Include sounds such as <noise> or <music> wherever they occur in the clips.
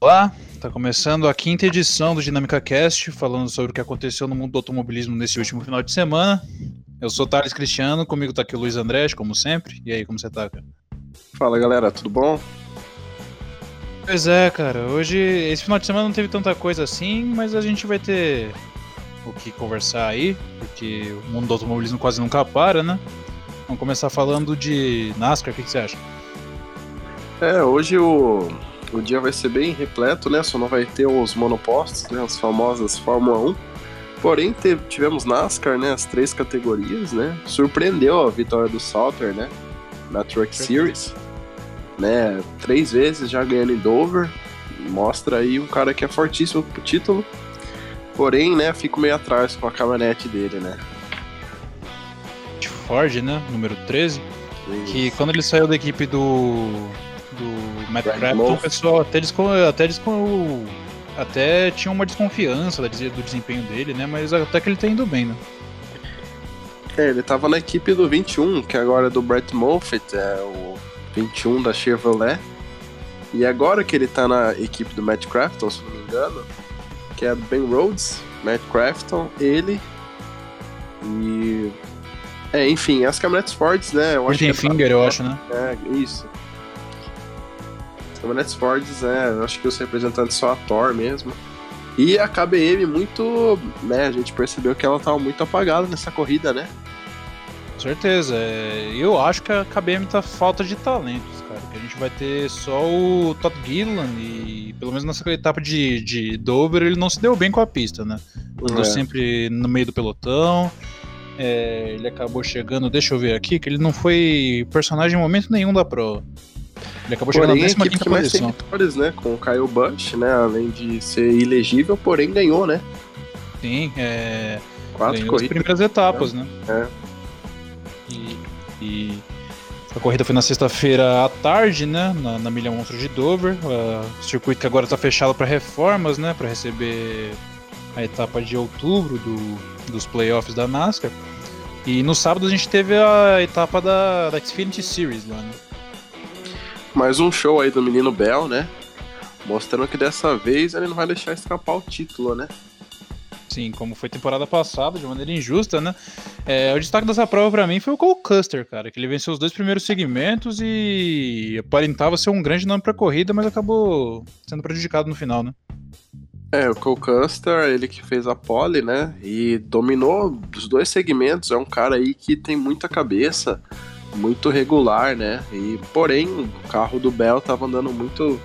Olá, tá começando a quinta edição do Dinâmica Cast, falando sobre o que aconteceu no mundo do automobilismo nesse último final de semana. Eu sou Thales Cristiano, comigo tá aqui o Luiz Andrés, como sempre. E aí, como você tá, cara? Fala galera, tudo bom? Pois é, cara, hoje, esse final de semana não teve tanta coisa assim, mas a gente vai ter o que conversar aí, porque o mundo do automobilismo quase nunca para, né? Vamos começar falando de NASCAR, o que, que você acha? É, hoje o, o dia vai ser bem repleto, né? Só não vai ter os monopostos, né? As famosas Fórmula 1. Porém, teve, tivemos NASCAR, né? As três categorias, né? Surpreendeu a vitória do Salter, né? Na Truck Series. Né? Três vezes já ganhando em Dover. Mostra aí um cara que é fortíssimo pro título. Porém, né? Fico meio atrás com a caminhonete dele, né? Ford, né? Número 13. Isso. Que quando ele saiu da equipe do. Do Matt Crafton, o pessoal até, desco, até, desco, até tinha uma desconfiança do desempenho dele, né? Mas até que ele tá indo bem, né? É, ele tava na equipe do 21, que agora é do Brett Moffitt, é o 21 da Chevrolet. E agora que ele tá na equipe do Matt Crafton, se não me engano, que é Ben Rhodes, Matt Crafton, ele e é, enfim, as caminhonetes Fords, né? Eu acho é Finger, eu acho, né? É, isso. Caminhonetes Fords, é, eu acho que os representantes são a Thor mesmo. E a KBM muito, né, a gente percebeu que ela tava muito apagada nessa corrida, né? Com certeza. É, eu acho que a KBM tá falta de talentos, cara. Que a gente vai ter só o Todd Gillan e pelo menos nessa etapa de, de Dover ele não se deu bem com a pista, né? Andou é. sempre no meio do pelotão. É, ele acabou chegando, deixa eu ver aqui, que ele não foi personagem em momento nenhum da prova. Ele acabou chegando porém, na 15 que mais tem vitórias, né? Com o Kyle Busch, né? Além de ser ilegível, porém ganhou, né? Sim, é. Quatro ganhou corridas. as primeiras etapas, é. né? É. E, e, a corrida foi na sexta-feira à tarde, né? Na, na Milha Monstro de Dover. o circuito que agora está fechado para reformas, né? Para receber a etapa de outubro do, dos playoffs da NASCAR. E no sábado a gente teve a etapa da, da Xfinity Series lá, né? Mais um show aí do menino Bell, né? Mostrando que dessa vez ele não vai deixar escapar o título, né? Sim, como foi temporada passada, de maneira injusta, né? É, o destaque dessa prova para mim foi o Cole Custer, cara, que ele venceu os dois primeiros segmentos e aparentava ser um grande nome pra corrida, mas acabou sendo prejudicado no final, né? É, o Cole Custer, ele que fez a pole, né? E dominou os dois segmentos. É um cara aí que tem muita cabeça, muito regular, né? E porém, o carro do Bell tava andando muito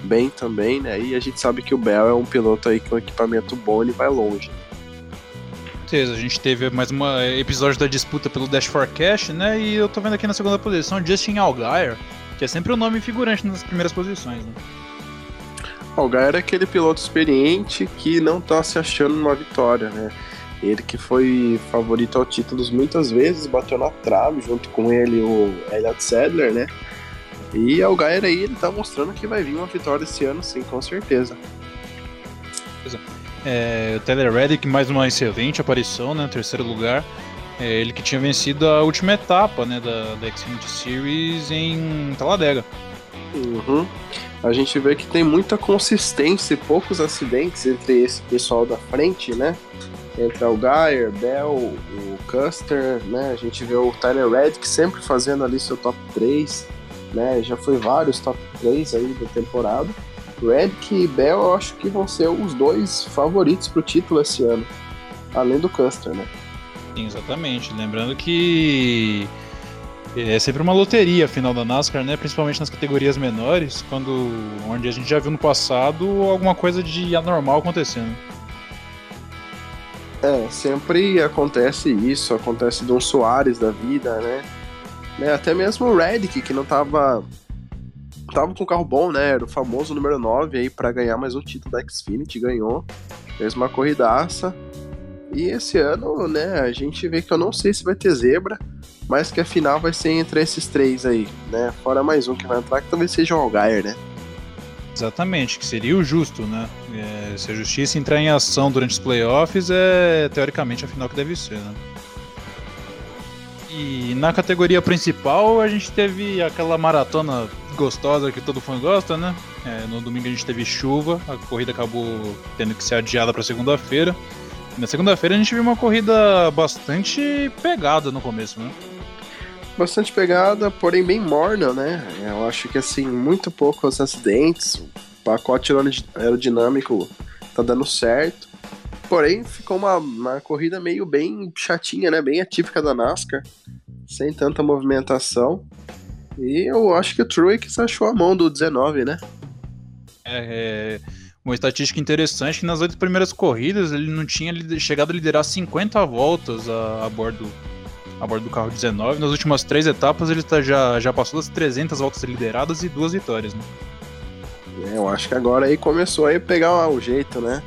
bem também, né? E a gente sabe que o Bell é um piloto aí com equipamento bom e vai longe. certeza, a gente teve mais um episódio da disputa pelo Dash Forecast, né? E eu tô vendo aqui na segunda posição Justin Allgaier, que é sempre o nome figurante nas primeiras posições, né? Gaia é aquele piloto experiente que não tá se achando numa vitória, né? Ele que foi favorito ao título muitas vezes, bateu na trave junto com ele o Elliot Sadler, né? E o Gaia aí ele tá mostrando que vai vir uma vitória esse ano, sim, com certeza. É, o Taylor Reddick, mais uma excelente aparição, né? Terceiro lugar. É, ele que tinha vencido a última etapa né, da, da Xfinity Series em Talladega. Uhum a gente vê que tem muita consistência e poucos acidentes entre esse pessoal da frente, né? Entre o Geyer, Bell, o Custer, né? A gente vê o Tyler Reddick sempre fazendo ali seu top 3, né? Já foi vários top 3 aí da temporada. Reddick e Bell eu acho que vão ser os dois favoritos pro título esse ano, além do Custer, né? Sim, exatamente. Lembrando que é sempre uma loteria a final da NASCAR, né? Principalmente nas categorias menores, quando onde a gente já viu no passado alguma coisa de anormal acontecendo. É, sempre acontece isso, acontece de um Soares da vida, né? né? Até mesmo o Reddick, que não tava tava com um carro bom, né? Era o famoso número 9 aí para ganhar mais um título da Xfinity, ganhou. Fez uma corridaça. E esse ano, né, a gente vê que eu não sei se vai ter zebra mas que a final vai ser entre esses três aí, né? Fora mais um que vai entrar, que talvez seja o Algair, né? Exatamente, que seria o justo, né? É, se a justiça entrar em ação durante os playoffs, é teoricamente a final que deve ser, né? E na categoria principal, a gente teve aquela maratona gostosa que todo fã gosta, né? É, no domingo a gente teve chuva, a corrida acabou tendo que ser adiada para segunda-feira. Na segunda-feira a gente viu uma corrida bastante pegada no começo, né? Bastante pegada, porém bem morna, né? Eu acho que assim, muito poucos acidentes, o pacote aerodinâmico tá dando certo. Porém, ficou uma, uma corrida meio bem chatinha, né? Bem atípica da NASCAR, sem tanta movimentação. E eu acho que o Truex achou a mão do 19, né? É, é, uma estatística interessante que nas oito primeiras corridas ele não tinha chegado a liderar 50 voltas a, a bordo a bordo do carro 19. Nas últimas três etapas ele tá, já, já passou das 300 voltas lideradas e duas vitórias, né? É, eu acho que agora aí começou aí a pegar o jeito, né?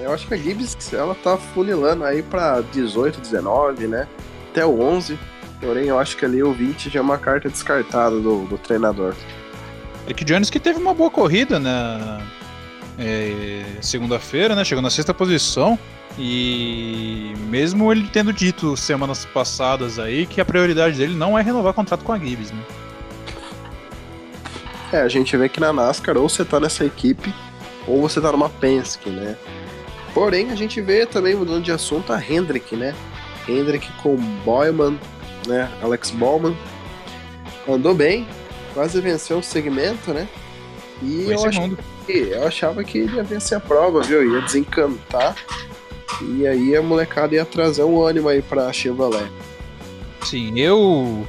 Eu acho que a Gibbs ela tá funilando aí para 18, 19, né? Até o 11. Porém, eu acho que ali o 20 já é uma carta descartada do, do treinador. É que Jones que teve uma boa corrida na é, segunda-feira, né? Chegou na sexta posição. E mesmo ele tendo dito semanas passadas aí que a prioridade dele não é renovar contrato com a Gibbs, né? É, a gente vê que na NASCAR ou você tá nessa equipe ou você tá numa Penske, né? Porém, a gente vê também, mudando de assunto, a Hendrick, né? Hendrick com Boyman, né? Alex Bowman. Andou bem, quase venceu o segmento, né? E eu, ach... eu achava que ele ia vencer a prova, viu? Ia desencantar. E aí a molecada ia trazer um ânimo aí pra Chevrolet. Sim, eu.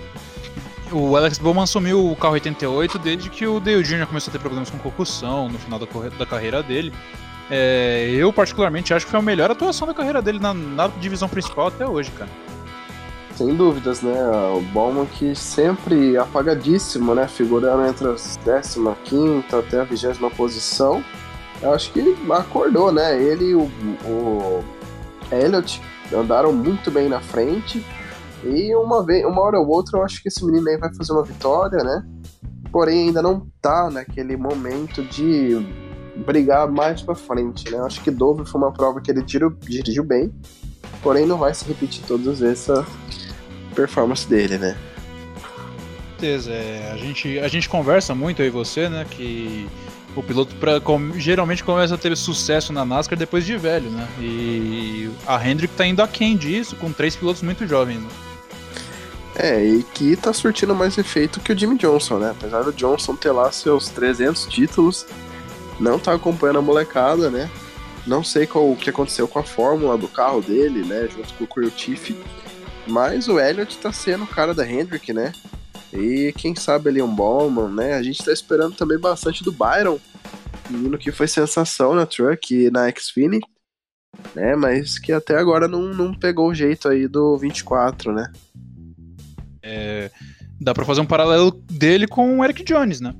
O Alex Bowman assumiu o carro 88 desde que o Dale Jr. começou a ter problemas com concussão no final da, da carreira dele. É, eu, particularmente, acho que foi a melhor atuação da carreira dele na, na divisão principal até hoje, cara. Sem dúvidas, né? O Bowman que sempre apagadíssimo, né? Figurando entre as 15 até a 20 posição. Eu acho que ele acordou, né? Ele e o, o Elliot andaram muito bem na frente. E uma, vez, uma hora ou outra eu acho que esse menino aí vai fazer uma vitória, né? Porém ainda não tá naquele momento de brigar mais para frente, né? Acho que Dover foi uma prova que ele tiro, dirigiu bem, porém não vai se repetir todas essa performance dele, né? certeza, é, a, gente, a gente conversa muito, eu e você, né, que o piloto pra, com, geralmente começa a ter sucesso na NASCAR depois de velho, né? E a Hendrick tá indo aquém disso, com três pilotos muito jovens. Né? É, e que tá surtindo mais efeito que o Jimmy Johnson, né? Apesar do Johnson ter lá seus 300 títulos, não tá acompanhando a molecada, né? Não sei qual, o que aconteceu com a fórmula do carro dele, né? Junto com o Crew. Mas o Elliott tá sendo o cara da Hendrick, né? E quem sabe é um Bowman, né? A gente tá esperando também bastante do Byron, menino que foi sensação na Truck e na Xfinity, né? Mas que até agora não, não pegou o jeito aí do 24, né? É, dá pra fazer um paralelo dele com o Eric Jones, né?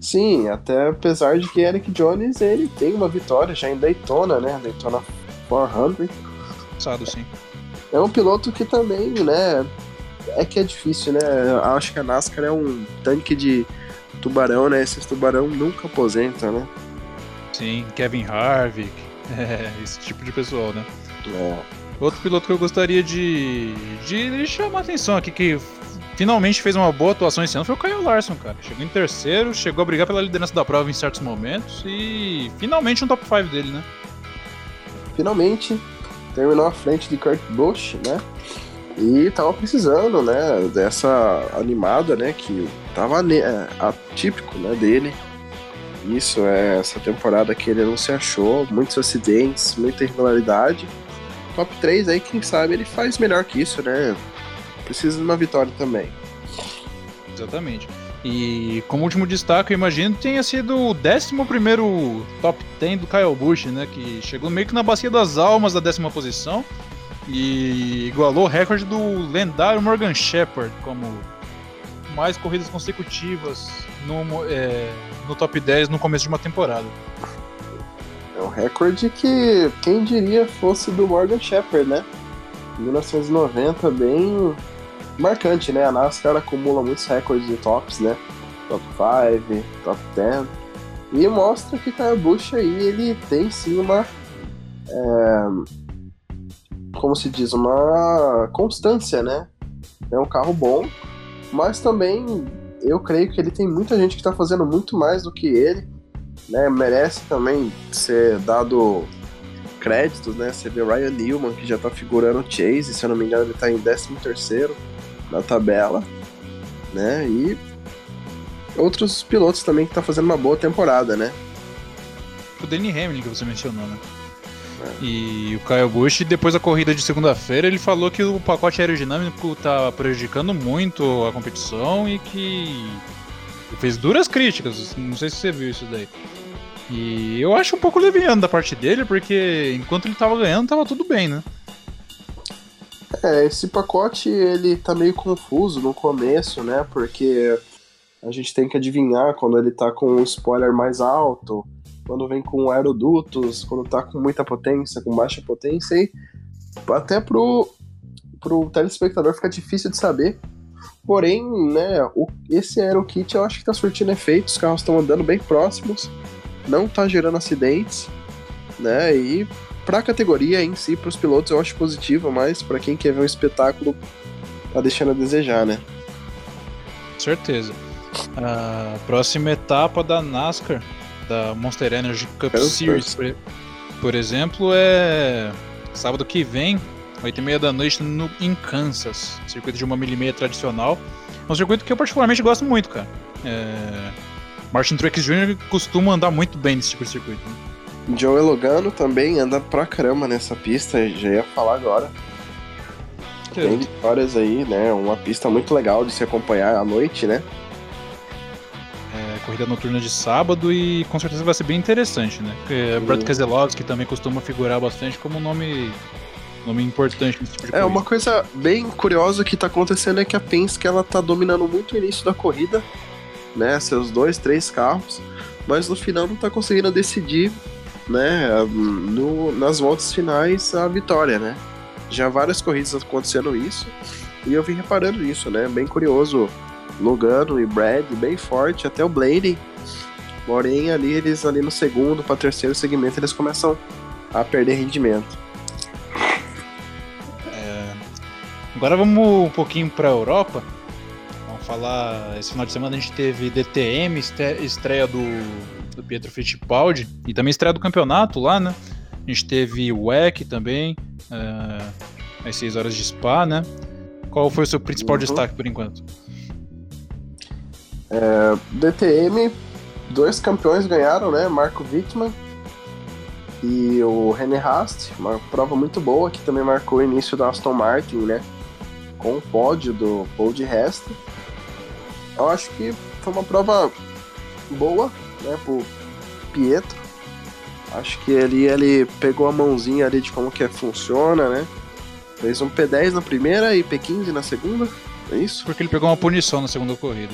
Sim, até apesar de que Eric Jones ele tem uma vitória já em Daytona, né? Daytona 400. Passado, sim. É um piloto que também, né? É que é difícil, né? Eu acho que a NASCAR é um tanque de tubarão, né? Esses tubarão nunca aposentam, né? Sim, Kevin Harvick, <laughs> é, esse tipo de pessoal, né? É. Outro piloto que eu gostaria de, de chamar a atenção aqui, que finalmente fez uma boa atuação esse ano foi o Kyle Larson, cara. Chegou em terceiro, chegou a brigar pela liderança da prova em certos momentos e finalmente um top 5 dele, né? Finalmente terminou à frente de Kurt Busch, né? E tava precisando, né, dessa animada, né, que tava é, atípico, né, dele. Isso é essa temporada que ele não se achou, muitos acidentes, muita irregularidade. Top 3 aí, quem sabe ele faz melhor que isso, né? precisa de uma vitória também. Exatamente. E como último destaque, eu imagino tenha sido o 11 top 10 do Kyle Busch, né? Que chegou meio que na bacia das almas da décima posição e igualou o recorde do lendário Morgan Shepard como mais corridas consecutivas no, é, no top 10 no começo de uma temporada. É um recorde que quem diria fosse do Morgan Shepard, né? 1990, bem marcante, né? A NASCAR acumula muitos recordes de tops, né? Top 5, top 10. E mostra que Kyle Busch aí, ele tem sim uma. É, como se diz? Uma constância, né? É um carro bom Mas também eu creio que ele tem muita gente que está fazendo muito mais do que ele, né? Merece também ser dado créditos, né? Você vê Ryan Newman, que já tá figurando Chase, se eu não me engano, ele tá em 13 terceiro na tabela, né? E outros pilotos também que tá fazendo uma boa temporada, né? O Danny Hamlin que você mencionou, né? E o Kyle Busch, depois da corrida de segunda-feira, ele falou que o pacote aerodinâmico tá prejudicando muito a competição e que fez duras críticas. Não sei se você viu isso daí. E eu acho um pouco leviano da parte dele, porque enquanto ele tava ganhando, tava tudo bem, né? É, esse pacote ele tá meio confuso no começo, né? Porque a gente tem que adivinhar quando ele tá com um spoiler mais alto, quando vem com aerodutos, quando tá com muita potência, com baixa potência, e até pro, pro telespectador fica difícil de saber. Porém, né, o, esse aerokit eu acho que tá surtindo efeito, os carros estão andando bem próximos, não tá gerando acidentes, né, e pra categoria em si, pros pilotos eu acho positivo, mas para quem quer ver um espetáculo, tá deixando a desejar, né. Certeza. A próxima etapa da NASCAR, da Monster Energy Cup Series, por, por, exemplo, é sábado que vem, 8 e meia da noite, no, em Kansas. Circuito de uma milha e meia tradicional. É um circuito que eu particularmente gosto muito, cara. É... Martin Truex Jr. costuma andar muito bem nesse tipo de circuito. Né? Joe Logano também anda pra caramba nessa pista, já ia falar agora. Tem vitórias aí, né? Uma pista muito legal de se acompanhar à noite, né? Corrida noturna de sábado e com certeza vai ser bem interessante, né? Porque Brad Keselowski também costuma figurar bastante como nome nome importante nesse tipo de É, corrida. uma coisa bem curiosa que tá acontecendo é que a Penske ela tá dominando muito o início da corrida, né? Seus dois, três carros, mas no final não tá conseguindo decidir, né? No, nas voltas finais a vitória, né? Já várias corridas acontecendo isso e eu vim reparando isso, né? Bem curioso Logano e Brad bem forte, até o Blade. Porém, ali eles ali no segundo para terceiro segmento eles começam a perder rendimento. É... Agora vamos um pouquinho para a Europa. Vamos falar. Esse final de semana a gente teve DTM, estreia do, do Pietro Fittipaldi e também estreia do campeonato lá, né? A gente teve o WEC também, uh, às 6 horas de Spa, né? Qual foi o seu principal uhum. destaque por enquanto? É, DTM, dois campeões ganharam, né? Marco Wittmann e o René Rast, uma prova muito boa que também marcou o início da Aston Martin, né? Com o pódio do Paul de. Eu acho que foi uma prova boa, né? Pro Pietro. Acho que ele, ele pegou a mãozinha ali de como que funciona, né? Fez um P10 na primeira e P15 na segunda, é isso? Porque ele pegou uma punição na segunda corrida.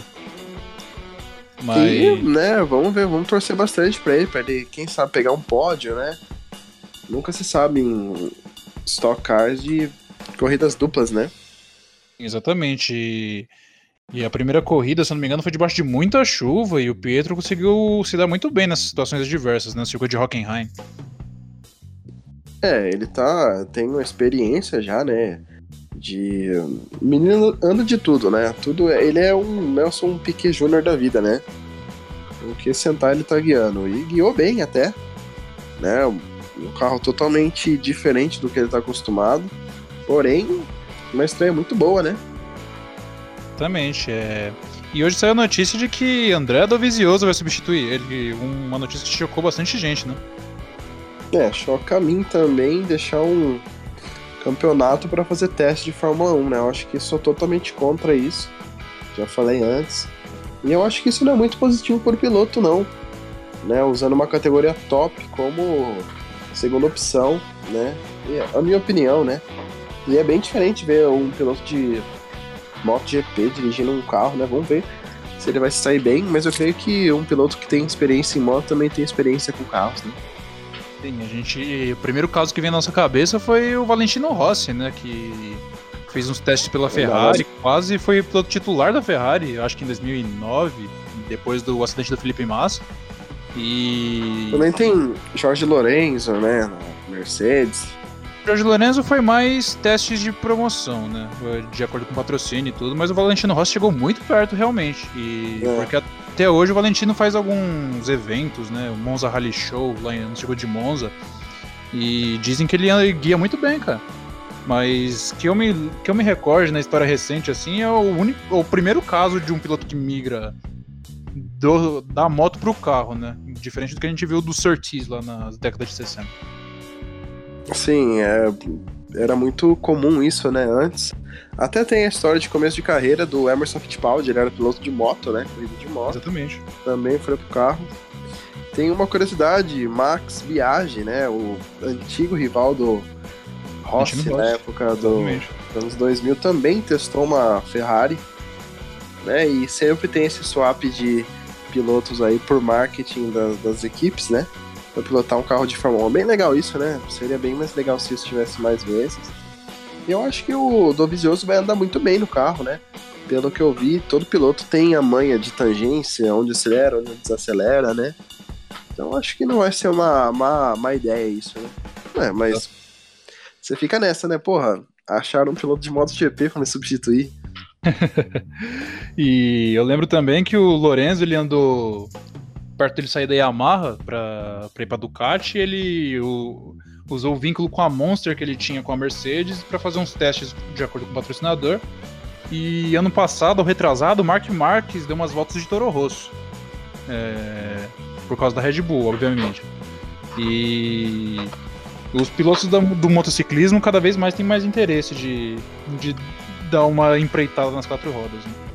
Mas... E, né, vamos ver, vamos torcer bastante pra ele, pra ele, quem sabe, pegar um pódio, né? Nunca se sabe em Stock Cars de corridas duplas, né? Exatamente. E a primeira corrida, se não me engano, foi debaixo de muita chuva e o Pietro conseguiu se dar muito bem nessas situações adversas, né? No circuito de Hockenheim. É, ele tá. tem uma experiência já, né? De menino anda de tudo, né? Tudo ele é um Nelson Piquet Júnior da vida, né? O que sentar ele tá guiando e guiou bem até, né? Um carro totalmente diferente do que ele tá acostumado, porém uma estreia muito boa, né? Exatamente, é. E hoje saiu a notícia de que André Dovizioso vai substituir ele, uma notícia que chocou bastante gente, né? É, choca a mim também deixar um campeonato para fazer teste de Fórmula 1, né? Eu acho que sou totalmente contra isso. Já falei antes. E eu acho que isso não é muito positivo para o piloto, não. Né? Usando uma categoria top como segunda opção, né? E é a minha opinião, né? E é bem diferente ver um piloto de MotoGP dirigindo um carro, né? Vamos ver se ele vai se sair bem, mas eu creio que um piloto que tem experiência em moto também tem experiência com carros, né? Sim, a gente. O primeiro caso que vem na nossa cabeça foi o Valentino Rossi, né? Que fez uns testes pela Ferrari, quase foi piloto titular da Ferrari, acho que em 2009, depois do acidente do Felipe Massa. E. Também tem Jorge Lorenzo, né? Mercedes. Jorge Lorenzo foi mais testes de promoção, né? De acordo com o patrocínio e tudo, mas o Valentino Rossi chegou muito perto realmente. E é. porque até hoje o Valentino faz alguns eventos, né? O Monza Rally Show lá no Circuito de Monza. E dizem que ele guia muito bem, cara. Mas que eu me, que eu me recorde na história recente, assim, é o, único, o primeiro caso de um piloto que migra do, da moto pro carro, né? Diferente do que a gente viu do Surtees lá nas décadas de 60. Sim, é, era muito comum isso, né, antes. Até tem a história de começo de carreira do Emerson Fittipaldi, ele era piloto de moto, né, corrida de moto. Exatamente. Também foi pro carro. Tem uma curiosidade, Max Biaggi, né, o antigo rival do Rossi na época do, dos anos 2000, também testou uma Ferrari, né, e sempre tem esse swap de pilotos aí por marketing das, das equipes, né, pra pilotar um carro de Fórmula 1. Bem legal isso, né, seria bem mais legal se isso tivesse mais vezes. E eu acho que o Dovizioso vai andar muito bem no carro, né, pelo que eu vi, todo piloto tem a manha de tangência, onde acelera, onde desacelera, né, então acho que não vai ser uma má, má ideia isso, né? É, mas você fica nessa, né? Porra, acharam um piloto de MotoGP pra me substituir. <laughs> e eu lembro também que o Lorenzo ele andou perto dele sair da Yamaha pra, pra ir pra Ducati, ele o, usou o vínculo com a Monster que ele tinha com a Mercedes para fazer uns testes de acordo com o patrocinador. E ano passado, ou retrasado, o Mark Marques deu umas voltas de Toro Rosso. É, por causa da Red Bull, obviamente. E os pilotos do, do motociclismo cada vez mais têm mais interesse de, de dar uma empreitada nas quatro rodas. Né?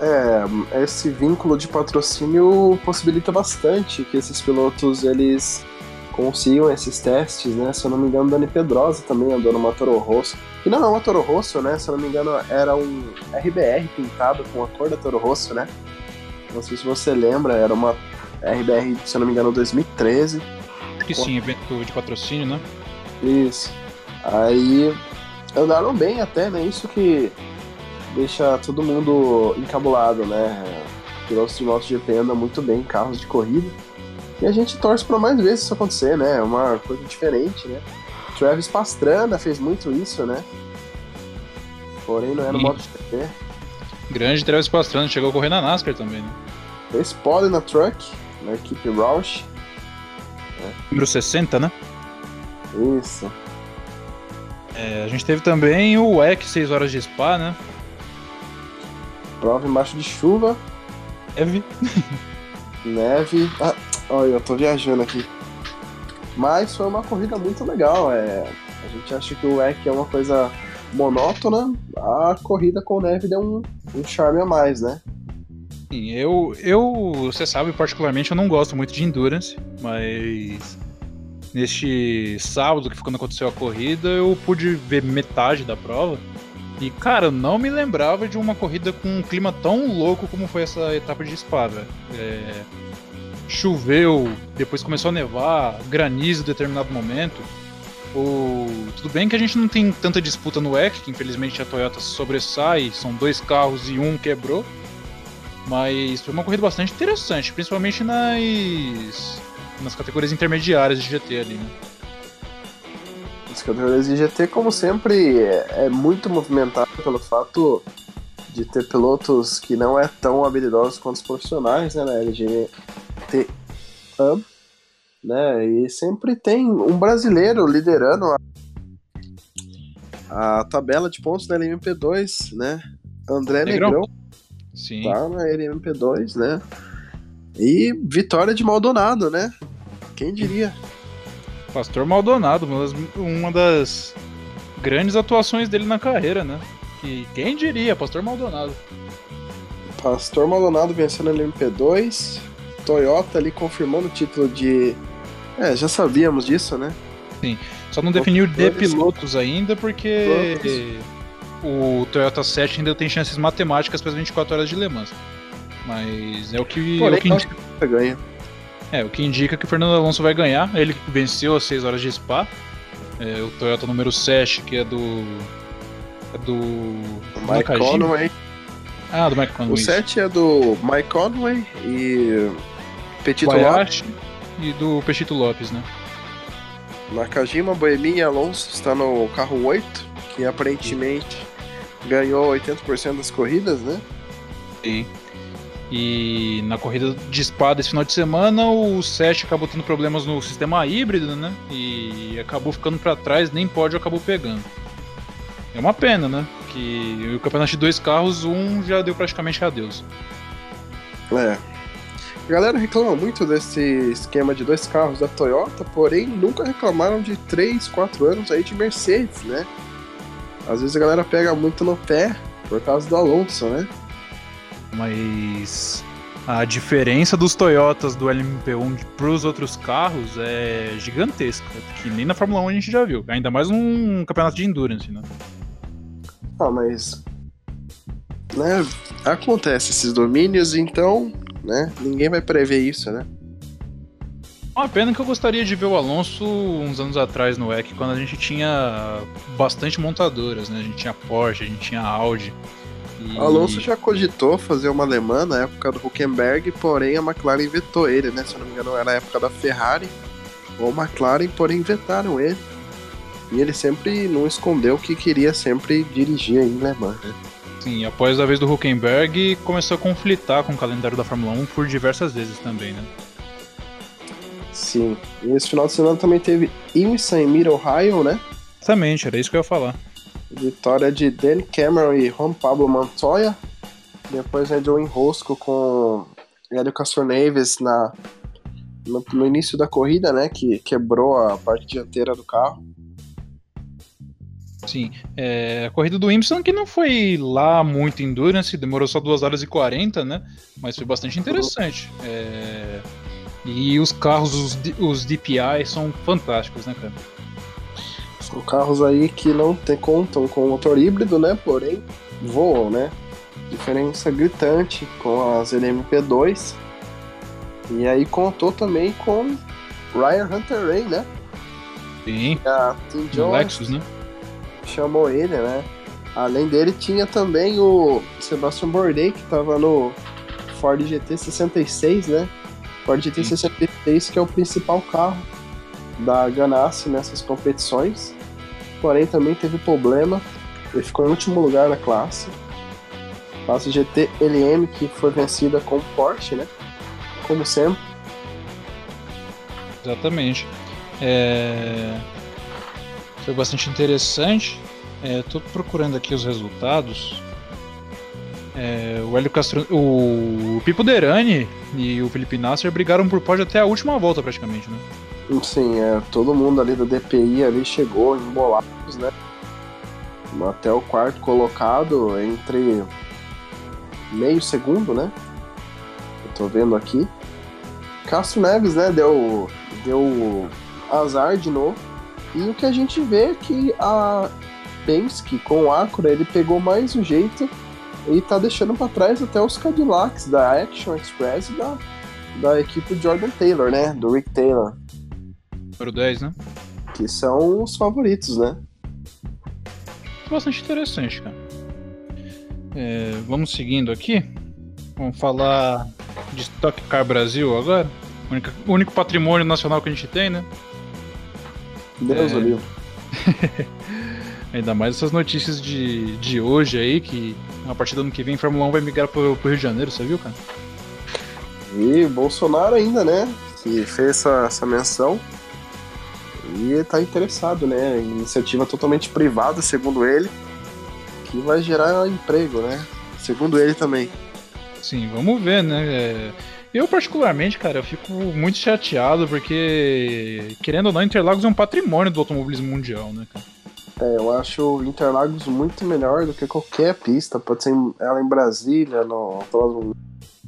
É, esse vínculo de patrocínio possibilita bastante que esses pilotos eles consigam esses testes, né? Se eu não me engano, Dani Pedrosa também andou no Toro Rosso. Que não é uma Toro Rosso, né? Se eu não me engano, era um RBR pintado com a cor da Toro Rosso, né? Não sei se você lembra, era uma RBR, se eu não me engano, 2013. Que sim, evento de patrocínio, né? Isso. Aí andaram bem até, né? Isso que deixa todo mundo encabulado, né? Pilotos de MotoGP andam muito bem em carros de corrida. E a gente torce para mais vezes isso acontecer, né? É uma coisa diferente, né? Travis Pastrana fez muito isso, né? Porém, não era no MotoGP. Grande Travis Pastrana, chegou a correr na NASCAR também, né? Fez pole na Truck, na equipe Roush. Né? Número 60, né? Isso. É, a gente teve também o WEC 6 horas de spa, né? Prova embaixo de chuva. Neve. <laughs> Neve. Ah, olha, eu tô viajando aqui. Mas foi uma corrida muito legal. É, a gente acha que o WEC é uma coisa monótona. A corrida com neve deu um, um charme a mais, né? Sim, eu, eu, você sabe, particularmente eu não gosto muito de endurance, mas neste sábado, que foi quando aconteceu a corrida, eu pude ver metade da prova. E, cara, não me lembrava de uma corrida com um clima tão louco como foi essa etapa de espada. É, choveu, depois começou a nevar, granizo em determinado momento. O, tudo bem que a gente não tem tanta disputa no WEC, que infelizmente a Toyota sobressai, são dois carros e um quebrou. Mas foi uma corrida bastante interessante, principalmente nas, nas categorias intermediárias de GT ali, né? As categorias de GT, como sempre, é muito movimentado pelo fato de ter pilotos que não é tão habilidosos quanto os profissionais, né, na LGT Hub, né, e sempre tem um brasileiro liderando a, a tabela de pontos da LMP2, né, André Negrão. Negrão Sim. Tá na LMP2, né? E vitória de Maldonado, né? Quem diria? Pastor Maldonado, uma das, uma das grandes atuações dele na carreira, né? Que quem diria, Pastor Maldonado. Pastor Maldonado vencendo a LMP2, Toyota ali confirmando o título de. É, já sabíamos disso, né? Sim. Só não definiu de pilotos ainda porque. Pilotos o Toyota 7 ainda tem chances matemáticas para as 24 horas de Le Mans. Mas é o que, Porém, é o que indica. Ganha. É, o que indica que o Fernando Alonso vai ganhar. Ele venceu as 6 horas de Spa. É, o Toyota número 7, que é do. É do. do Mike Conway. Ah, do Mike Conway. O 7 é do Mike Conway e. Petito Lopes. E do Petito Lopes, né? Nakajima, Boemi e Alonso está no carro 8, que aparentemente ganhou 80% das corridas, né? Sim. E na corrida de espada esse final de semana, o Sete acabou tendo problemas no sistema híbrido, né? E acabou ficando para trás, nem pódio acabou pegando. É uma pena, né? Que o campeonato de dois carros, um já deu praticamente adeus. É. A galera reclama muito desse esquema de dois carros da Toyota, porém nunca reclamaram de 3, 4 anos aí de Mercedes, né? Às vezes a galera pega muito no pé por causa do Alonso, né? Mas a diferença dos Toyotas do LMP1 para os outros carros é gigantesca, que nem na Fórmula 1 a gente já viu. Ainda mais um campeonato de endurance, né? Ah, mas né, acontece esses domínios, então, né, ninguém vai prever isso, né? Uma pena que eu gostaria de ver o Alonso uns anos atrás no EC, quando a gente tinha bastante montadoras, né? A gente tinha Porsche, a gente tinha Audi. E... Alonso já cogitou fazer uma alemã na época do Huckenberg, porém a McLaren vetou ele, né? Se eu não me engano, era na época da Ferrari ou McLaren, porém vetaram ele. E ele sempre não escondeu que queria sempre dirigir em Le Mans, né? Sim, após a vez do Huckenberg, começou a conflitar com o calendário da Fórmula 1 por diversas vezes também, né? Sim. E esse final de semana também teve IMSA em Mid Ohio, né? Exatamente, era isso que eu ia falar. Vitória de Dan Cameron e Juan Pablo Montoya. Depois né, de um enrosco com Hélio Castro Neves na, no, no, início da corrida, né? Que quebrou a parte dianteira do carro. Sim, é, a corrida do Wimbledon que não foi lá muito endurance, demorou só 2 horas e 40, né? Mas foi bastante interessante. É, e os carros, os, os DPI, são fantásticos, né, cara? São carros aí que não te, contam com motor híbrido, né? Porém, voam, né? Diferença gritante com as LMP2. E aí contou também com Ryan Hunter Ray, né? Sim. A Tim Jones Lexus, né? Chamou ele, né? Além dele tinha também o Sebastian Bourdais, que tava no Ford GT 66, né? Ford GT 66, que é o principal carro da Ganassi nessas competições porém também teve problema. Ele ficou em último lugar na classe. Classe GT LM, que foi vencida com Porsche, né? Como sempre. Exatamente. É... Foi bastante interessante. Estou é, procurando aqui os resultados. É, o Hélio Castro, o Pipo Derani e o Felipe Nasser brigaram por pódio até a última volta praticamente, né? Sim, é, todo mundo ali do DPI ali chegou embolados, né? Até o quarto colocado entre meio segundo, né? Eu tô vendo aqui. Castro Neves, né, deu, deu azar de novo. E o que a gente vê é que a Penske com o Acura, ele pegou mais o jeito e tá deixando para trás até os Cadillacs da Action Express e da, da equipe Jordan Taylor, né? Do Rick Taylor. Número 10, né? Que são os favoritos, né? Bastante interessante, cara. É, vamos seguindo aqui. Vamos falar de Stock Car Brasil agora. O único, único patrimônio nacional que a gente tem, né? Deus é... livre. <laughs> Ainda mais essas notícias de, de hoje aí, que a partir do ano que vem a Fórmula 1 vai migrar pro, pro Rio de Janeiro, você viu, cara? E Bolsonaro ainda, né? Que fez essa, essa menção e está interessado, né? Iniciativa totalmente privada, segundo ele, que vai gerar emprego, né? Segundo ele também. Sim, vamos ver, né? É, eu, particularmente, cara, eu fico muito chateado porque, querendo ou não, Interlagos é um patrimônio do automobilismo mundial, né, cara? É, eu acho Interlagos muito melhor do que qualquer pista. Pode ser ela em Brasília, no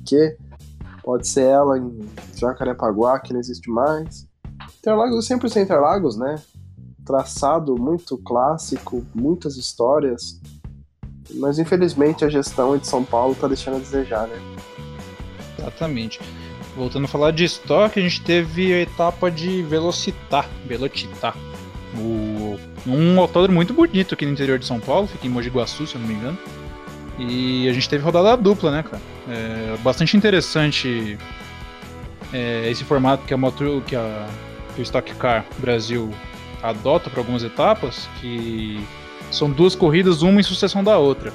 que pode ser ela em Jacarepaguá, que não existe mais. Interlagos sempre sem Interlagos, né? Traçado muito clássico, muitas histórias. Mas infelizmente a gestão de São Paulo tá deixando a desejar, né? Exatamente. Voltando a falar de estoque, a gente teve a etapa de Velocitar, Velocitar. O, um autódromo muito bonito aqui no interior de São Paulo, fica em Mogi Guaçu, se eu não me engano. E a gente teve rodada dupla, né, cara? É bastante interessante é, esse formato que a, motor, que a que o Stock Car Brasil adota para algumas etapas, que são duas corridas, uma em sucessão da outra.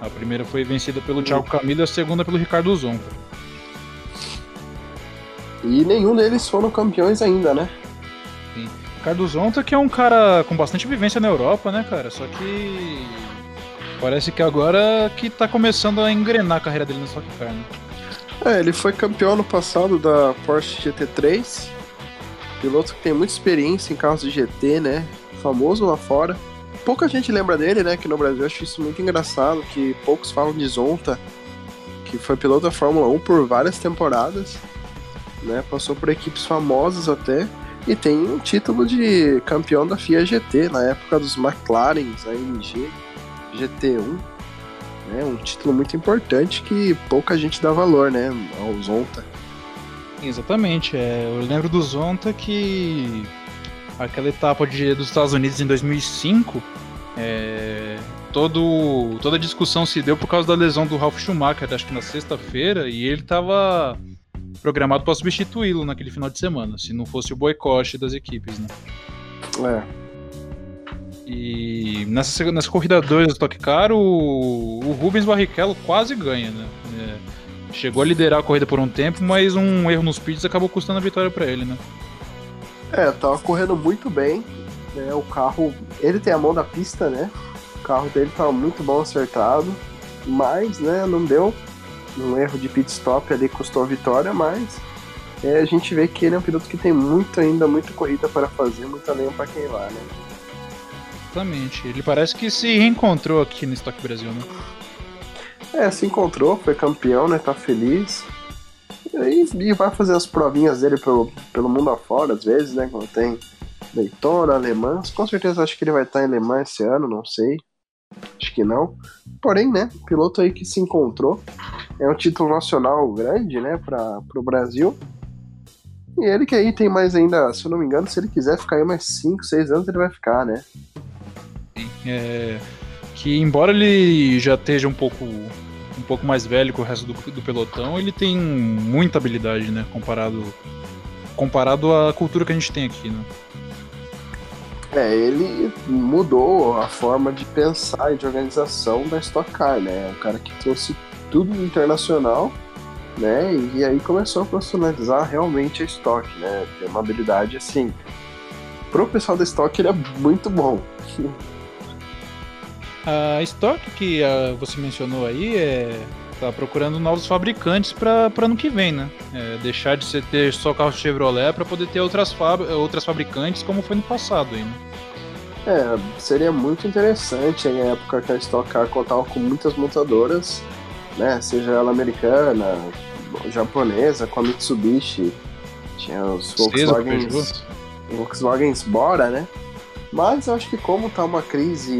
A primeira foi vencida pelo Thiago Camilo e a segunda pelo Ricardo Zonta. E nenhum deles foram campeões ainda, né? Sim. Ricardo Zonta que é um cara com bastante vivência na Europa, né, cara? Só que parece que agora que tá começando a engrenar a carreira dele no Stock Car, né? É, ele foi campeão no passado da Porsche GT3. Piloto que tem muita experiência em carros de GT, né? Famoso lá fora. Pouca gente lembra dele, né? Que no Brasil eu acho isso muito engraçado, que poucos falam de Zonta, que foi piloto da Fórmula 1 por várias temporadas, né? Passou por equipes famosas até e tem um título de campeão da FIA GT na época dos McLarens, AMG, GT1 né? Um título muito importante que pouca gente dá valor, né? Ao Zonta. Exatamente. É, eu lembro do Zonta que aquela etapa de, dos Estados Unidos em 2005, é, todo, toda a discussão se deu por causa da lesão do Ralf Schumacher, acho que na sexta-feira, e ele estava programado para substituí-lo naquele final de semana, se não fosse o boicote das equipes, né? É. E nessa, nessa corrida 2 do Stock Car, o, o Rubens Barrichello quase ganha, né? É, chegou a liderar a corrida por um tempo, mas um erro nos pits acabou custando a vitória para ele, né? É, tava correndo muito bem. Né? O carro, ele tem a mão da pista, né? O carro dele tava muito bom acertado, mas, né, não deu. Um erro de pit stop ali custou a vitória, mas é, a gente vê que ele é um piloto que tem muito ainda, muita corrida para fazer, muita lenha para queimar, né? Exatamente. Ele parece que se reencontrou aqui no Stock Brasil, né? É, se encontrou, foi campeão, né? Tá feliz. E, e vai fazer as provinhas dele pelo, pelo mundo afora, às vezes, né? Quando tem Daytona, Alemã. Com certeza acho que ele vai estar em Alemã esse ano, não sei. Acho que não. Porém, né? Piloto aí que se encontrou. É um título nacional grande, né? Para o Brasil. E ele que aí tem mais ainda, se eu não me engano, se ele quiser ficar aí mais 5, 6 anos, ele vai ficar, né? É, que embora ele já esteja um pouco um pouco mais velho que o resto do, do pelotão, ele tem muita habilidade, né? Comparado comparado à cultura que a gente tem aqui, né? É, ele mudou a forma de pensar e de organização da Stock Car, né? É um cara que trouxe tudo internacional, né? E aí começou a profissionalizar realmente a Stock, né? Tem uma habilidade assim. Pro pessoal da Stock ele é muito bom. <laughs> A Stock que uh, você mencionou aí é tá procurando novos fabricantes para ano que vem, né? É, deixar de ser, ter só carro Chevrolet para poder ter outras, fab, outras fabricantes como foi no passado aí, né? É, seria muito interessante em época que a Stock Car contava com muitas montadoras, né? Seja ela americana, japonesa, com a Mitsubishi, tinha os Volkswagen, Volkswagen Bora, né? Mas eu acho que como tá uma crise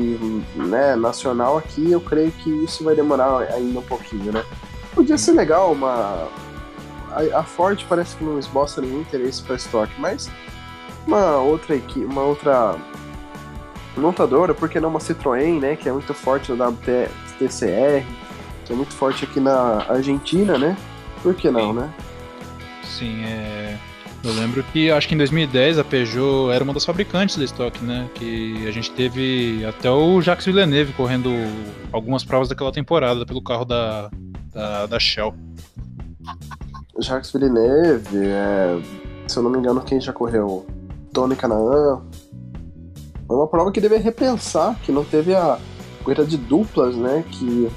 né, nacional aqui, eu creio que isso vai demorar ainda um pouquinho, né? Podia ser legal uma. A, Ford parece que não esboça nenhum interesse para estoque, mas uma outra equipe, uma outra montadora, por que não uma Citroën, né? Que é muito forte no WTCR, que é muito forte aqui na Argentina, né? Por que não, né? Sim, é. Eu lembro que acho que em 2010 a Peugeot era uma das fabricantes da estoque, né? Que a gente teve até o Jacques Villeneuve correndo algumas provas daquela temporada pelo carro da, da, da Shell. Jacques Villeneuve, é, se eu não me engano, quem já correu? Tony Canaan. É uma prova que deve repensar, que não teve a corrida de duplas, né? Que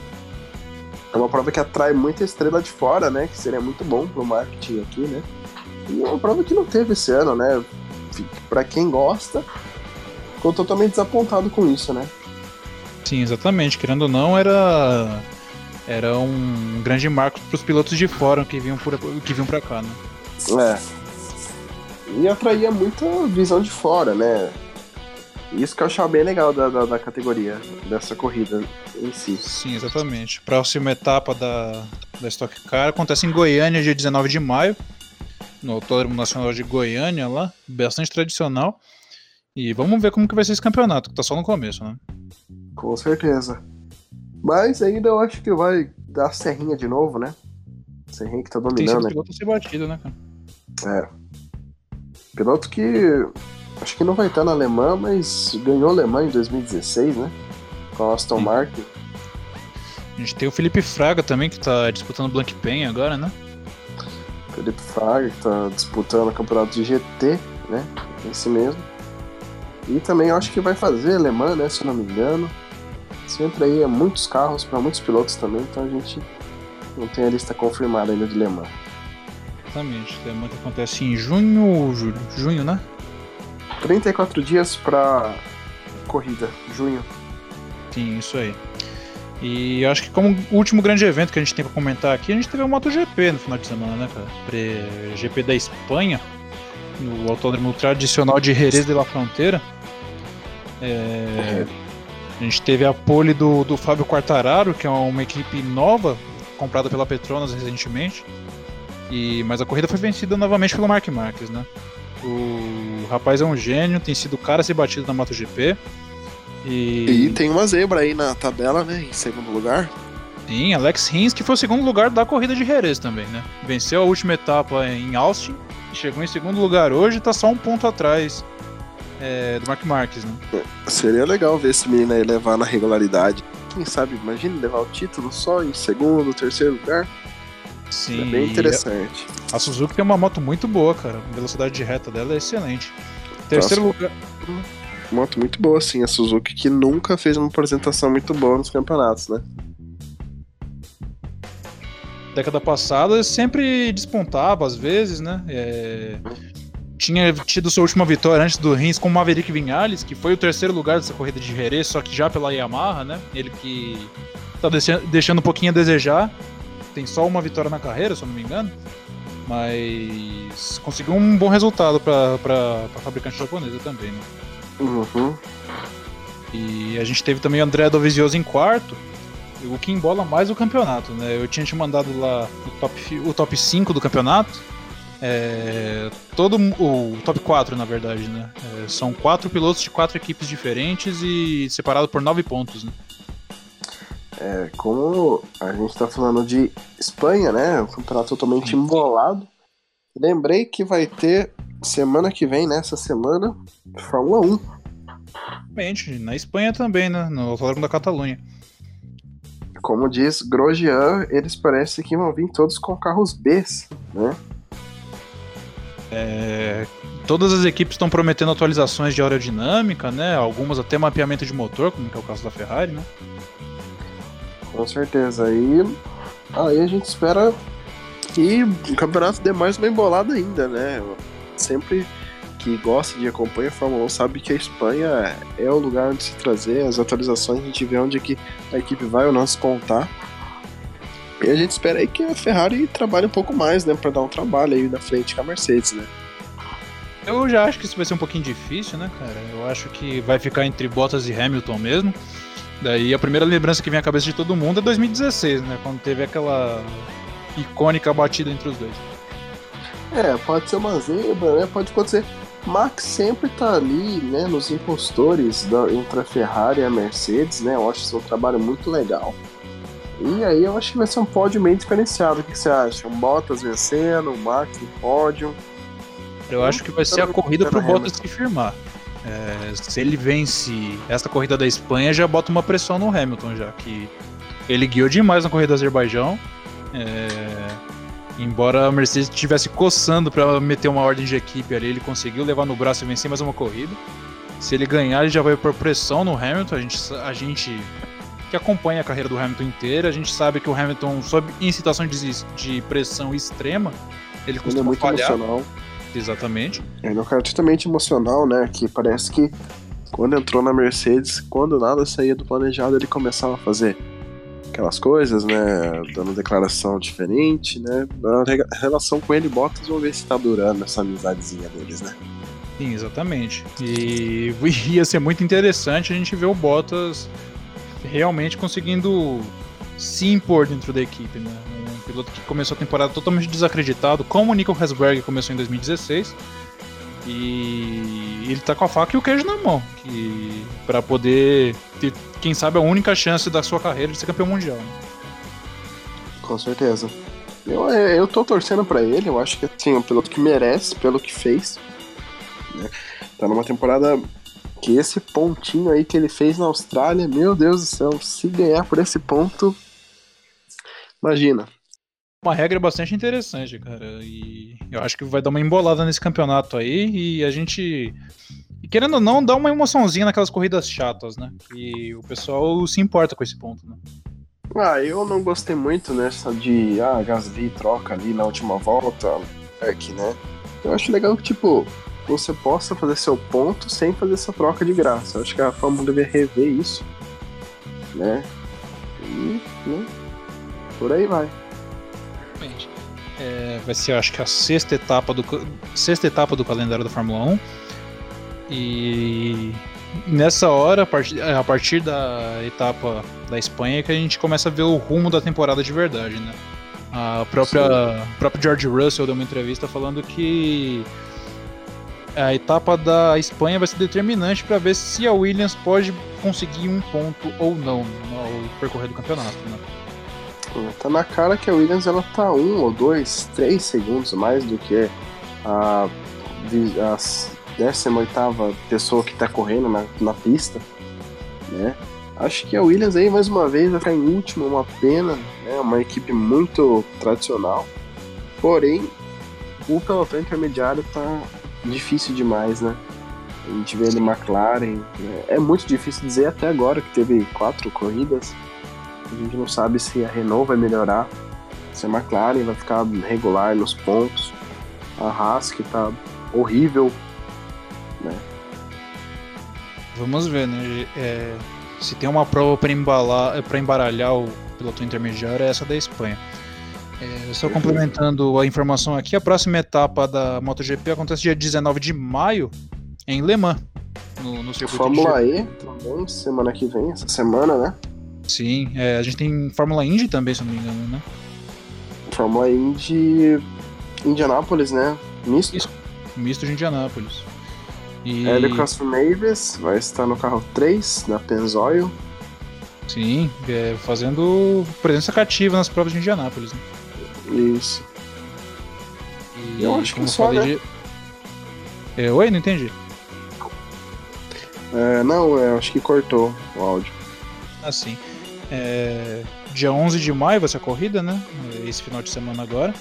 é uma prova que atrai muita estrela de fora, né? Que seria muito bom pro marketing aqui, né? E é uma prova que não teve esse ano, né? Para quem gosta, ficou totalmente desapontado com isso, né? Sim, exatamente. Querendo ou não, era era um grande marco para os pilotos de fora que vinham por, que vinham para cá, né? É. E atraía muita visão de fora, né? Isso que eu achava bem legal da, da, da, categoria, dessa corrida em si. Sim, exatamente. Próxima etapa da, da Stock Car acontece em Goiânia, dia 19 de maio no Autódromo Nacional de Goiânia lá, bastante tradicional. E vamos ver como que vai ser esse campeonato, que tá só no começo, né? Com certeza. Mas ainda eu acho que vai dar Serrinha de novo, né? Serrinha que tá dominando. Tem piloto ser batido, né, cara? É. Piloto que acho que não vai estar na Alemã, mas ganhou a Alemã em 2016, né? Com a Aston Sim. Martin. A gente tem o Felipe Fraga também, que tá disputando Blank Pen agora, né? Felipe Fraga, que tá disputando o campeonato de GT, né? Esse mesmo. E também acho que vai fazer alemã, né? Se eu não me engano. Sempre aí é muitos carros para muitos pilotos também, então a gente não tem a lista confirmada ainda de Le Mans. Exatamente, Le Mans que acontece em junho ou julho? Junho, né? 34 dias para corrida, junho. Sim, isso aí. E acho que como último grande evento que a gente tem para comentar aqui, a gente teve o MotoGP no final de semana, né, cara? GP da Espanha, no autódromo tradicional de Jerez de la Fronteira. É, a gente teve a pole do, do Fábio Quartararo, que é uma equipe nova, comprada pela Petronas recentemente. E, mas a corrida foi vencida novamente pelo Mark Marques, né? O rapaz é um gênio, tem sido cara a ser batido na MotoGP. E... e tem uma zebra aí na tabela, né? Em segundo lugar. Sim, Alex Rins, que foi o segundo lugar da corrida de Jerez também, né? Venceu a última etapa em Austin, chegou em segundo lugar hoje e tá só um ponto atrás é, do Mark Marques, né? Seria legal ver esse menino aí levar na regularidade. Quem sabe, imagine levar o título só em segundo, terceiro lugar. Sim. É bem interessante. A Suzuki tem uma moto muito boa, cara. A velocidade de reta dela é excelente. Terceiro Nossa. lugar. Moto muito boa, sim. A Suzuki que nunca fez uma apresentação muito boa nos campeonatos, né? Década passada sempre despontava às vezes, né? É... Tinha tido sua última vitória antes do Rins com Maverick Vinhales, que foi o terceiro lugar dessa corrida de Jerez, só que já pela Yamaha, né? Ele que tá deixando um pouquinho a desejar tem só uma vitória na carreira, se eu não me engano. Mas conseguiu um bom resultado para a fabricante japonesa também, né? Uhum. E a gente teve também o André Dovizioso em quarto, o que embola mais o campeonato, né? Eu tinha te mandado lá o top, o top 5 do campeonato. É, todo o top 4, na verdade, né? É, são quatro pilotos de quatro equipes diferentes e separado por nove pontos, né? É, como a gente está falando de Espanha, né? Um campeonato totalmente embolado. Lembrei que vai ter semana que vem, nessa semana, Fórmula 1. Realmente, na Espanha também, né? No Autódromo da Catalunha. Como diz Grosjean, eles parecem que vão vir todos com carros B, né? É, todas as equipes estão prometendo atualizações de aerodinâmica, né? Algumas até mapeamento de motor, como é o caso da Ferrari, né? Com certeza. E aí a gente espera que o campeonato dê mais uma embolada ainda, né? Sempre que gosta de acompanhar a Fórmula 1 sabe que a Espanha é o lugar onde se trazer as atualizações, a gente vê onde é que a equipe vai ou não se contar. E a gente espera aí que a Ferrari trabalhe um pouco mais, né? Pra dar um trabalho aí na frente com a Mercedes, né? Eu já acho que isso vai ser um pouquinho difícil, né, cara? Eu acho que vai ficar entre Bottas e Hamilton mesmo. Daí a primeira lembrança que vem à cabeça de todo mundo é 2016, né? Quando teve aquela icônica batida entre os dois. É, pode ser uma zebra, né? Pode acontecer. Max sempre tá ali, né, nos impostores da, entre a Ferrari e a Mercedes, né? Eu acho isso um trabalho muito legal. E aí eu acho que vai ser um pódio meio diferenciado. O que você acha? Um Bottas vencendo, um Max no pódio. Eu acho que vai ser a corrida pro Bottas se firmar. É, se ele vence essa corrida da Espanha, já bota uma pressão no Hamilton, já que ele guiou demais na corrida do Azerbaijão. É, embora a Mercedes estivesse coçando para meter uma ordem de equipe ali, ele conseguiu levar no braço e vencer mais uma corrida. Se ele ganhar, ele já vai por pressão no Hamilton. A gente, a gente que acompanha a carreira do Hamilton inteira, a gente sabe que o Hamilton, sob, em situação de, de pressão extrema, ele costuma ele é muito falhar. Emocional. Exatamente. Ele é um cara totalmente emocional, né? Que parece que quando entrou na Mercedes, quando nada saía do planejado, ele começava a fazer aquelas coisas, né? Dando declaração diferente, né? A relação com ele, Bottas, vamos ver se tá durando essa amizadezinha deles, né? Sim, exatamente. E <laughs> ia ser muito interessante a gente ver o Bottas realmente conseguindo se impor dentro da equipe, né? piloto que começou a temporada totalmente desacreditado, como o Nico Rosberg começou em 2016. E ele tá com a faca e o queijo na mão, que para poder ter, quem sabe, a única chance da sua carreira de ser campeão mundial. Né? Com certeza. Eu, é, eu tô torcendo para ele, eu acho que assim, é um piloto que merece pelo que fez. Né? Tá numa temporada que esse pontinho aí que ele fez na Austrália, meu Deus do céu, se ganhar por esse ponto, imagina. Uma regra bastante interessante, cara. E eu acho que vai dar uma embolada nesse campeonato aí e a gente. querendo ou não, dá uma emoçãozinha naquelas corridas chatas, né? E o pessoal se importa com esse ponto, né? Ah, eu não gostei muito nessa de ah, Gasly troca ali na última volta, aqui, né? Eu acho legal que, tipo, você possa fazer seu ponto sem fazer essa troca de graça. Eu acho que a Fórmula deve rever isso, né? E, né? Por aí vai. É, vai ser, acho que a sexta etapa do sexta etapa do calendário da Fórmula 1. E nessa hora, a partir, a partir da etapa da Espanha, é que a gente começa a ver o rumo da temporada de verdade, né? A própria, próprio George Russell deu uma entrevista falando que a etapa da Espanha vai ser determinante para ver se a Williams pode conseguir um ponto ou não no percorrer do campeonato. Né? Tá na cara que a Williams ela tá um ou dois, três segundos mais do que a, a 18 pessoa que tá correndo na, na pista, né? Acho que a Williams aí mais uma vez vai ficar em último, uma pena, né? Uma equipe muito tradicional. Porém, o pelotão intermediário tá difícil demais, né? A gente vê ali McLaren. Né? É muito difícil dizer até agora que teve quatro corridas. A gente não sabe se a Renault vai melhorar, se a McLaren vai ficar regular nos pontos. A Haas que tá horrível, né? Vamos ver, né? É, se tem uma prova para embalar, para embaralhar o piloto intermediário é essa da Espanha. É, só complementando a informação aqui, a próxima etapa da MotoGP acontece dia 19 de maio em Le Mans, no, no circuito Fórmula E também, semana que vem, essa semana, né? Sim, é, a gente tem Fórmula Indy também, se não me engano, né? Fórmula Indy Indianápolis, né? Misto? Isso, misto de Indianápolis. E... Hélio Cross Mavis vai estar no carro 3, na Pennzoil. Sim, é, fazendo presença cativa nas provas de Indianápolis. Né? Isso. E, eu acho que só, né? De... É, oi, não entendi. É, não, é, acho que cortou o áudio. Assim. É, dia 11 de maio vai ser a corrida, né? Esse final de semana agora.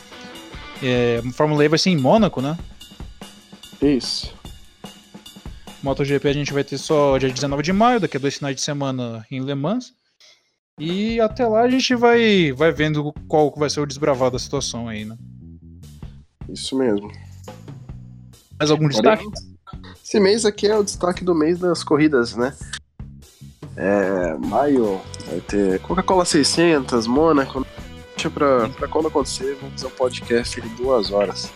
É, a Fórmula E vai ser em Mônaco, né? Isso. MotoGP a gente vai ter só dia 19 de maio, daqui a dois finais de semana em Le Mans. E até lá a gente vai, vai vendo qual vai ser o desbravado da situação aí, né? Isso mesmo. Mais algum destaque? Esse mês aqui é o destaque do mês das corridas, né? É, maio vai ter Coca-Cola 600, Mônaco. Deixa pra, pra quando acontecer, vamos fazer um podcast de duas horas.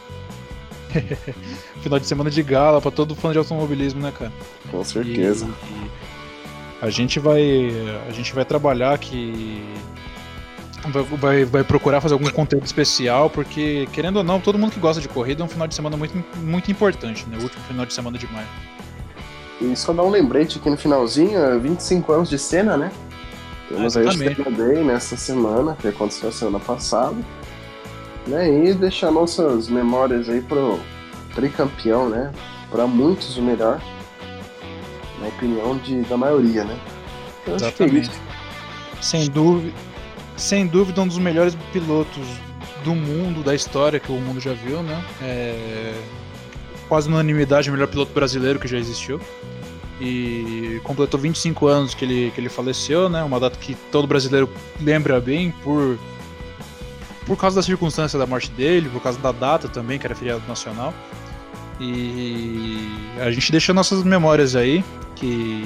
<laughs> Final de semana de gala para todo fã de automobilismo, né, cara? Com certeza. E, a gente vai. A gente vai trabalhar que. Vai, vai, procurar fazer algum conteúdo especial, porque, querendo ou não, todo mundo que gosta de corrida é um final de semana muito, muito importante, né? O último final de semana de maio. E só dar um lembrete aqui no finalzinho, 25 anos de cena, né? Temos aí o Stella Day nessa semana, que aconteceu a semana passada. Né? E deixar nossas memórias aí pro tricampeão, né? Para muitos o melhor. Na opinião de, da maioria, né? Eu é Exatamente. sem dúvida, sem dúvida um dos melhores pilotos do mundo, da história que o mundo já viu, né? É, quase unanimidade o melhor piloto brasileiro que já existiu. E completou 25 anos que ele, que ele faleceu, né? Uma data que todo brasileiro lembra bem por por causa da circunstância da morte dele, por causa da data também, que era feriado nacional. E a gente deixa nossas memórias aí, que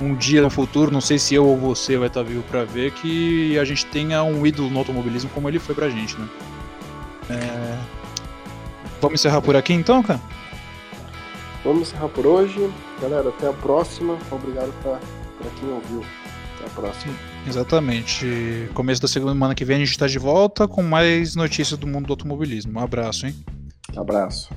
um dia no futuro, não sei se eu ou você vai estar vivo para ver, que a gente tenha um ídolo no automobilismo como ele foi pra gente, né? É... Vamos encerrar por aqui então, cara? Vamos encerrar por hoje. Galera, até a próxima. Obrigado pra quem ouviu. Até a próxima. Exatamente. Começo da semana que vem a gente está de volta com mais notícias do mundo do automobilismo. Um abraço, hein? Abraço.